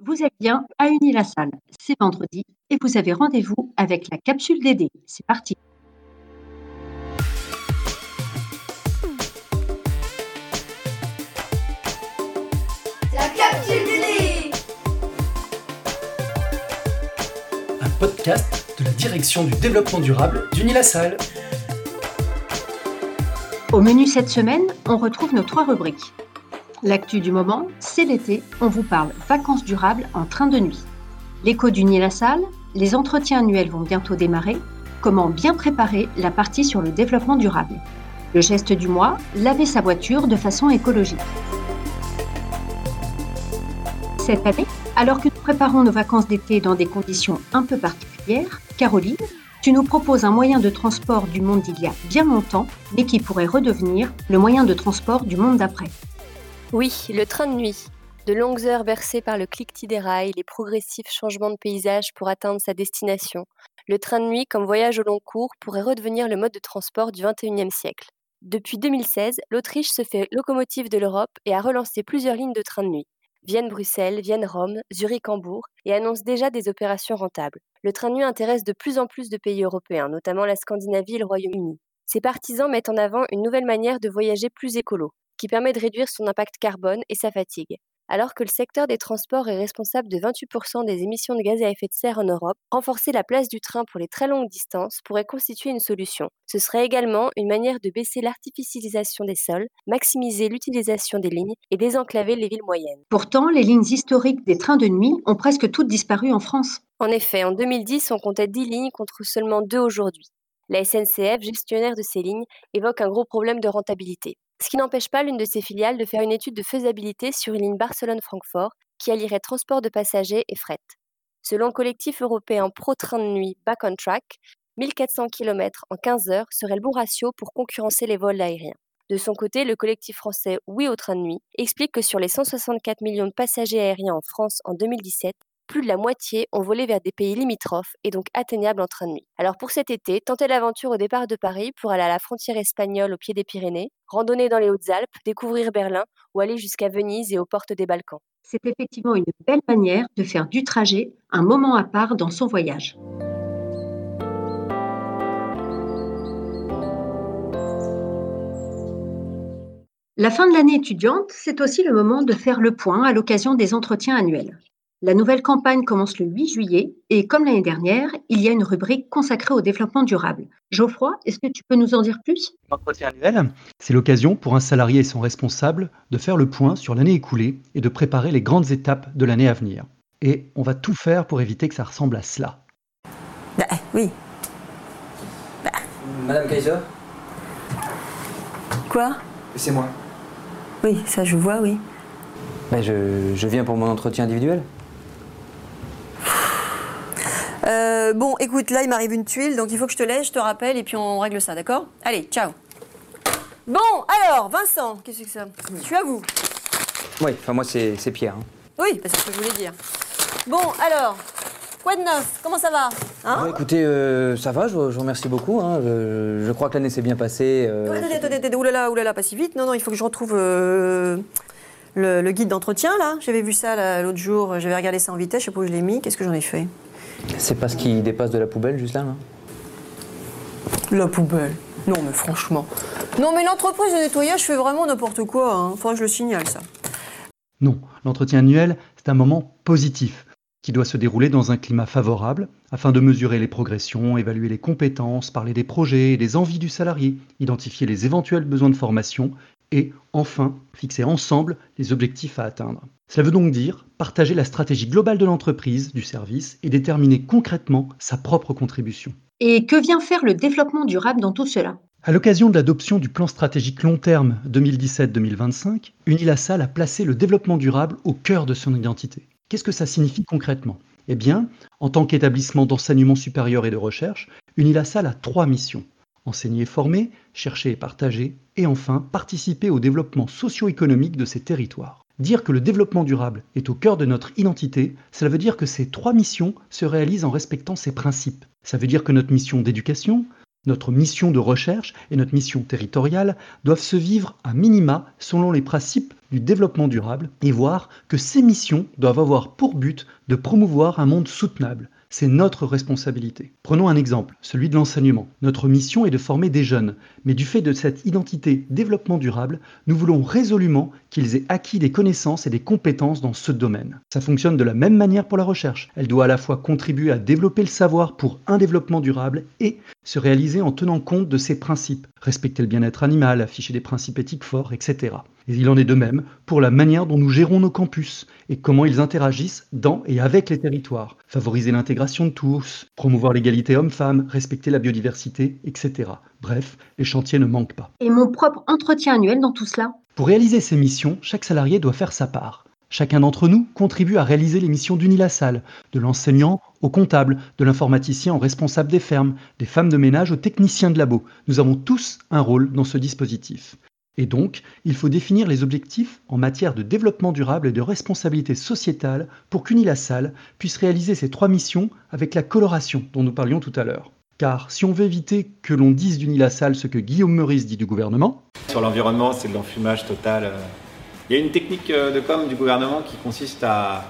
Vous êtes bien à Uni-la-Salle. C'est vendredi et vous avez rendez-vous avec la capsule DD. C'est parti. La capsule DD Un podcast de la direction du développement durable d'Uni-la-Salle. Au menu cette semaine, on retrouve nos trois rubriques. L'actu du moment, c'est l'été, on vous parle vacances durables en train de nuit. L'écho du la salle, les entretiens annuels vont bientôt démarrer, comment bien préparer la partie sur le développement durable? Le geste du mois, laver sa voiture de façon écologique. Cette année, alors que nous préparons nos vacances d'été dans des conditions un peu particulières, Caroline, tu nous proposes un moyen de transport du monde d'il y a bien longtemps, mais qui pourrait redevenir le moyen de transport du monde d'après. Oui, le train de nuit. De longues heures bercées par le cliquetis des rails, les progressifs changements de paysage pour atteindre sa destination. Le train de nuit, comme voyage au long cours, pourrait redevenir le mode de transport du XXIe siècle. Depuis 2016, l'Autriche se fait locomotive de l'Europe et a relancé plusieurs lignes de train de nuit. Vienne-Bruxelles, Vienne-Rome, Zurich-Hambourg, et annonce déjà des opérations rentables. Le train de nuit intéresse de plus en plus de pays européens, notamment la Scandinavie et le Royaume-Uni. Ses partisans mettent en avant une nouvelle manière de voyager plus écolo, qui permet de réduire son impact carbone et sa fatigue. Alors que le secteur des transports est responsable de 28% des émissions de gaz à effet de serre en Europe, renforcer la place du train pour les très longues distances pourrait constituer une solution. Ce serait également une manière de baisser l'artificialisation des sols, maximiser l'utilisation des lignes et désenclaver les villes moyennes. Pourtant, les lignes historiques des trains de nuit ont presque toutes disparu en France. En effet, en 2010, on comptait 10 lignes contre seulement 2 aujourd'hui. La SNCF, gestionnaire de ces lignes, évoque un gros problème de rentabilité. Ce qui n'empêche pas l'une de ses filiales de faire une étude de faisabilité sur une ligne Barcelone-Francfort qui allierait transport de passagers et fret. Selon le collectif européen Pro Train de Nuit Back on Track, 1400 km en 15 heures serait le bon ratio pour concurrencer les vols aériens. De son côté, le collectif français Oui au train de nuit explique que sur les 164 millions de passagers aériens en France en 2017, plus de la moitié ont volé vers des pays limitrophes et donc atteignables en train de nuit. Alors pour cet été, tentez l'aventure au départ de Paris pour aller à la frontière espagnole au pied des Pyrénées, randonner dans les Hautes-Alpes, découvrir Berlin ou aller jusqu'à Venise et aux portes des Balkans. C'est effectivement une belle manière de faire du trajet un moment à part dans son voyage. La fin de l'année étudiante, c'est aussi le moment de faire le point à l'occasion des entretiens annuels. La nouvelle campagne commence le 8 juillet et comme l'année dernière, il y a une rubrique consacrée au développement durable. Geoffroy, est-ce que tu peux nous en dire plus? L'entretien annuel, c'est l'occasion pour un salarié et son responsable de faire le point sur l'année écoulée et de préparer les grandes étapes de l'année à venir. Et on va tout faire pour éviter que ça ressemble à cela. Bah oui. Bah. Madame Kaiser? Quoi? C'est moi. Oui, ça je vois, oui. Bah je, je viens pour mon entretien individuel. Euh, bon, écoute, là, il m'arrive une tuile, donc il faut que je te laisse, je te rappelle, et puis on règle ça, d'accord? Allez, ciao. Bon, alors, Vincent, qu'est-ce que c'est que ça? Tu as vous? Oui, enfin moi c'est Pierre. Hein. Oui, c'est ce que je voulais dire. Bon, alors, quoi de neuf? Comment ça va? Hein? Écoutez, euh, ça va, je, vous remercie beaucoup. Hein. Je, crois que l'année s'est bien passée. Euh... Attendez, attendez, attendez, oulala, oulala, pas si vite. Non, non, il faut que je retrouve euh, le, le, guide d'entretien, là. J'avais vu ça l'autre jour, j'avais regardé ça en vitesse, je sais pas où je l'ai mis. Qu'est-ce que j'en ai fait? C'est pas ce qui dépasse de la poubelle juste là, là La poubelle Non mais franchement. Non mais l'entreprise de nettoyage fait vraiment n'importe quoi. Hein. Enfin, je le signale ça. Non, l'entretien annuel, c'est un moment positif qui doit se dérouler dans un climat favorable afin de mesurer les progressions, évaluer les compétences, parler des projets et des envies du salarié, identifier les éventuels besoins de formation et, enfin, fixer ensemble les objectifs à atteindre. Cela veut donc dire partager la stratégie globale de l'entreprise, du service, et déterminer concrètement sa propre contribution. Et que vient faire le développement durable dans tout cela? À l'occasion de l'adoption du plan stratégique long terme 2017-2025, Unilassal a placé le développement durable au cœur de son identité. Qu'est-ce que ça signifie concrètement? Eh bien, en tant qu'établissement d'enseignement supérieur et de recherche, Unilassal a trois missions enseigner et former, chercher et partager, et enfin participer au développement socio-économique de ces territoires. Dire que le développement durable est au cœur de notre identité, cela veut dire que ces trois missions se réalisent en respectant ces principes. Ça veut dire que notre mission d'éducation, Notre mission de recherche et notre mission territoriale doivent se vivre à minima selon les principes du développement durable et voir que ces missions doivent avoir pour but de promouvoir un monde soutenable, c'est notre responsabilité. Prenons un exemple, celui de l'enseignement. Notre mission est de former des jeunes, mais du fait de cette identité développement durable, nous voulons résolument qu'ils aient acquis des connaissances et des compétences dans ce domaine. Ça fonctionne de la même manière pour la recherche. Elle doit à la fois contribuer à développer le savoir pour un développement durable et se réaliser en tenant compte de ses principes, respecter le bien-être animal, afficher des principes éthiques forts, etc. Et il en est de même pour la manière dont nous gérons nos campus et comment ils interagissent dans et avec les territoires, favoriser l'intégration de tous, promouvoir l'égalité homme-femme, respecter la biodiversité, etc. Bref, les chantiers ne manquent pas. Et mon propre entretien annuel dans tout cela? Pour réaliser ces missions, chaque salarié doit faire sa part. Chacun d'entre nous contribue à réaliser les missions d'Unilassal, de l'enseignant au comptable, de l'informaticien au responsable des fermes, des femmes de ménage aux techniciens de labo. Nous avons tous un rôle dans ce dispositif. Et donc, il faut définir les objectifs en matière de développement durable et de responsabilité sociétale pour qu'Unilassal puisse réaliser ces trois missions avec la coloration dont nous parlions tout à l'heure. Car si on veut éviter que l'on dise d'Unilassal ce que Guillaume Meurice dit du gouvernement, Sur l'environnement, c'est de l'enfumage total. Il y a une technique euh, de com du gouvernement qui consiste à,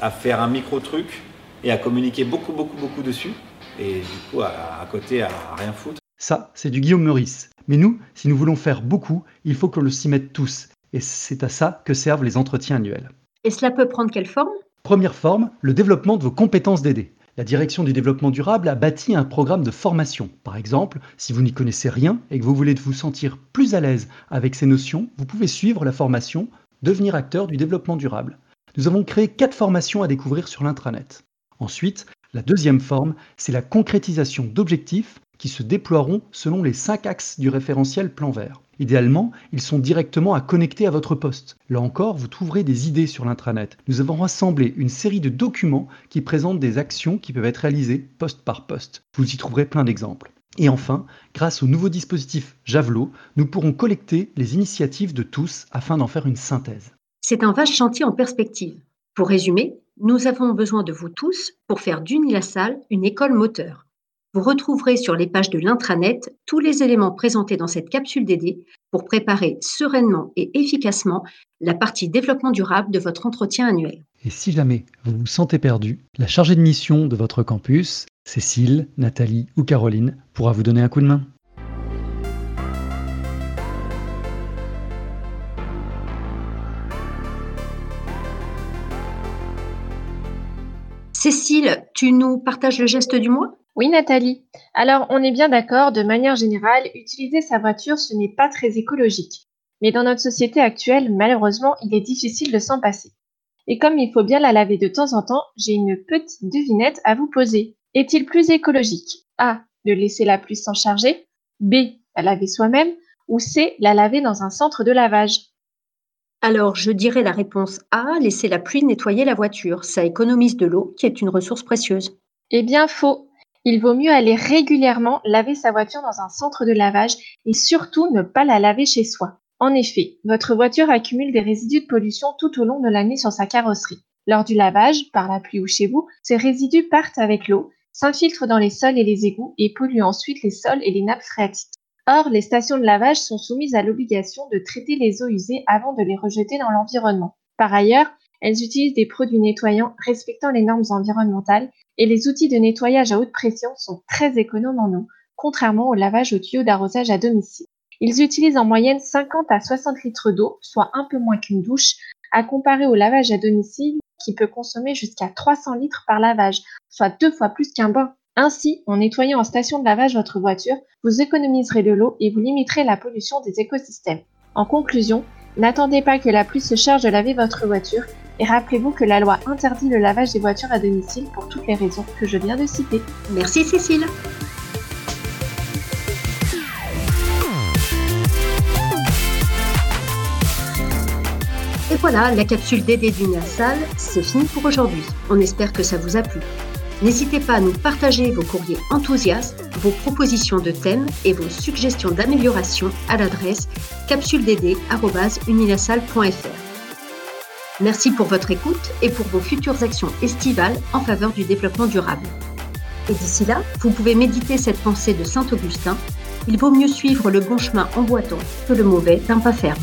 à faire un micro-truc et à communiquer beaucoup, beaucoup, beaucoup dessus. Et du coup, à, à côté, à rien foutre. ça, c'est du Guillaume Meurice. Mais nous, si nous voulons faire beaucoup, il faut que l'on s'y mette tous. Et c'est à ça que servent les entretiens annuels. Et cela peut prendre quelle forme? Première forme, le développement de vos compétences d'aider. La direction du développement durable a bâti un programme de formation. Par exemple, si vous n'y connaissez rien et que vous voulez vous sentir plus à l'aise avec ces notions, vous pouvez suivre la formation Devenir acteur du développement durable. Nous avons créé quatre formations à découvrir sur l'intranet. Ensuite, la deuxième forme, c'est la concrétisation d'objectifs qui se déploieront selon les cinq axes du référentiel plan vert. Idéalement, ils sont directement à connecter à votre poste. Là encore, vous trouverez des idées sur l'intranet. Nous avons rassemblé une série de documents qui présentent des actions qui peuvent être réalisées poste par poste. Vous y trouverez plein d'exemples. Et enfin, grâce au nouveau dispositif Javelot, nous pourrons collecter les initiatives de tous afin d'en faire une synthèse. C'est un vaste chantier en perspective. Pour résumer, nous avons besoin de vous tous pour faire d'Unilassal une école moteur. Vous retrouverez sur les pages de l'intranet tous les éléments présentés dans cette capsule DD pour préparer sereinement et efficacement la partie développement durable de votre entretien annuel. Et si jamais vous vous sentez perdu, la chargée de mission de votre campus, Cécile, Nathalie ou Caroline, pourra vous donner un coup de main. Cécile, tu nous partages le geste du mois? Oui, Nathalie. Alors, on est bien d'accord, de manière générale, utiliser sa voiture, ce n'est pas très écologique. Mais dans notre société actuelle, malheureusement, il est difficile de s'en passer. Et comme il faut bien la laver de temps en temps, j'ai une petite devinette à vous poser. Est-il plus écologique? A. De laisser la pluie s'en charger B. La laver soi-même Ou C. La laver dans un centre de lavage Alors, je dirais la réponse A, laisser la pluie nettoyer la voiture. Ça économise de l'eau, qui est une ressource précieuse. Eh bien, faux. Il vaut mieux aller régulièrement laver sa voiture dans un centre de lavage et surtout ne pas la laver chez soi. En effet, votre voiture accumule des résidus de pollution tout au long de l'année sur sa carrosserie. Lors du lavage, par la pluie ou chez vous, ces résidus partent avec l'eau, s'infiltrent dans les sols et les égouts et polluent ensuite les sols et les nappes phréatiques. Or, les stations de lavage sont soumises à l'obligation de traiter les eaux usées avant de les rejeter dans l'environnement. Par ailleurs, elles utilisent des produits nettoyants respectant les normes environnementales et les outils de nettoyage à haute pression sont très économes en eau, contrairement au lavage au tuyau d'arrosage à domicile. Ils utilisent en moyenne 50 à 60 litres d'eau, soit un peu moins qu'une douche, à comparer au lavage à domicile qui peut consommer jusqu'à 300 litres par lavage, soit deux fois plus qu'un bain. Ainsi, en nettoyant en station de lavage votre voiture, vous économiserez de l'eau et vous limiterez la pollution des écosystèmes. En conclusion, n'attendez pas que la pluie se charge de laver votre voiture et rappelez-vous que la loi interdit le lavage des voitures à domicile pour toutes les raisons que je viens de citer. Merci Cécile. Et voilà, la capsule DD d'Universal, c'est fini pour aujourd'hui. On espère que ça vous a plu. N'hésitez pas à nous partager vos courriers enthousiastes, vos propositions de thèmes et vos suggestions d'amélioration à l'adresse capsuledd.unilassal.fr. Merci pour votre écoute et pour vos futures actions estivales en faveur du développement durable. Et d'ici là, vous pouvez méditer cette pensée de Saint Augustin. Il vaut mieux suivre le bon chemin en boitant que le mauvais d'un pas ferme.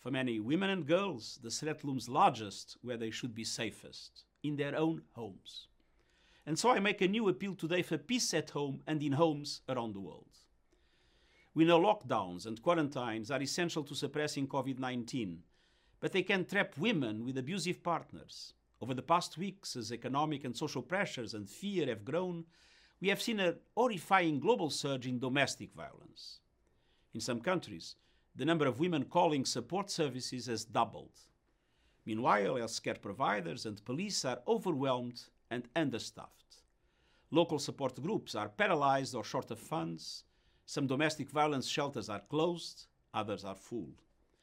For many women and girls, the threat looms largest where they should be safest in their own homes. And so I make a new appeal today for peace at home and in homes around the world. We know lockdowns and quarantines are essential to suppressing COVID 19, but they can trap women with abusive partners. Over the past weeks, as economic and social pressures and fear have grown, we have seen a horrifying global surge in domestic violence. In some countries, the number of women calling support services has doubled. Meanwhile, healthcare providers and police are overwhelmed and understaffed. Local support groups are paralyzed or short of funds. Some domestic violence shelters are closed, others are full.